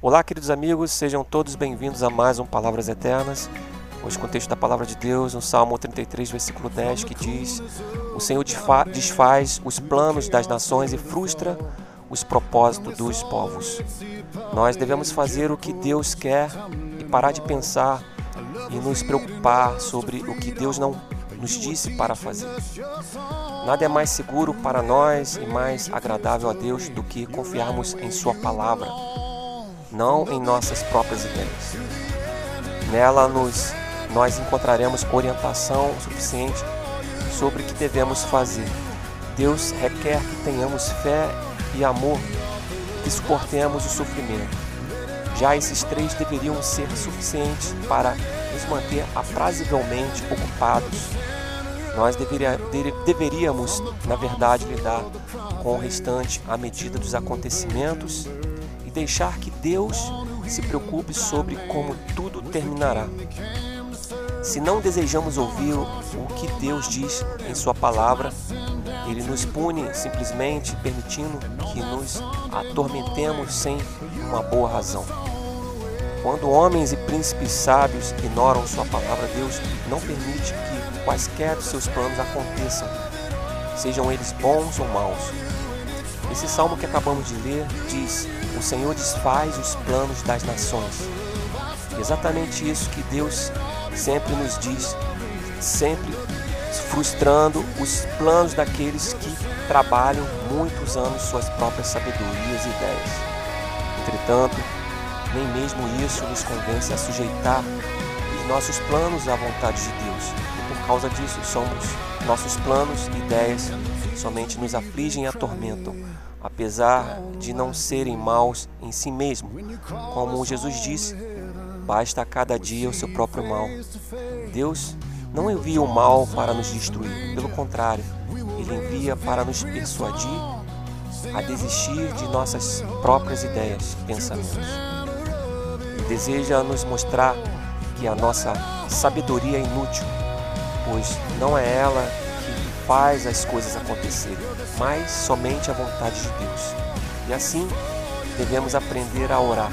Olá, queridos amigos, sejam todos bem-vindos a mais um Palavras Eternas. Hoje, com o texto da Palavra de Deus, no Salmo 33, versículo 10, que diz: O Senhor desfaz os planos das nações e frustra os propósitos dos povos. Nós devemos fazer o que Deus quer e parar de pensar e nos preocupar sobre o que Deus não nos disse para fazer. Nada é mais seguro para nós e mais agradável a Deus do que confiarmos em Sua palavra, não em nossas próprias ideias. Nela nos, nós encontraremos orientação suficiente sobre o que devemos fazer. Deus requer que tenhamos fé e amor, que suportemos o sofrimento. Já esses três deveriam ser suficientes para nos manter aprazivelmente ocupados. Nós deveria, deveríamos, na verdade, lidar com o restante à medida dos acontecimentos deixar que Deus se preocupe sobre como tudo terminará. Se não desejamos ouvir o que Deus diz em Sua palavra, Ele nos pune simplesmente permitindo que nos atormentemos sem uma boa razão. Quando homens e príncipes sábios ignoram Sua palavra, Deus não permite que quaisquer dos seus planos aconteçam, sejam eles bons ou maus. Esse salmo que acabamos de ler diz: O Senhor desfaz os planos das nações. Exatamente isso que Deus sempre nos diz, sempre frustrando os planos daqueles que trabalham muitos anos suas próprias sabedorias e ideias. Entretanto, nem mesmo isso nos convence a sujeitar os nossos planos à vontade de Deus. E por causa disso, somos nossos planos e ideias somente nos afligem e atormentam, apesar de não serem maus em si mesmo. Como Jesus disse, basta a cada dia o seu próprio mal. Deus não envia o mal para nos destruir, pelo contrário, ele envia para nos persuadir a desistir de nossas próprias ideias, pensamentos. Ele deseja nos mostrar que a nossa sabedoria é inútil, pois não é ela que faz as coisas acontecerem, mas somente a vontade de Deus. E assim devemos aprender a orar.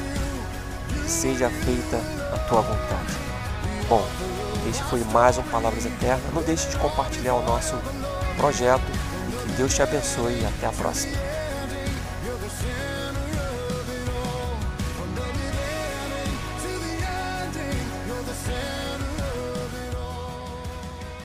Seja feita a tua vontade. Bom, este foi mais um Palavras Eternas. Não deixe de compartilhar o nosso projeto e que Deus te abençoe e até a próxima.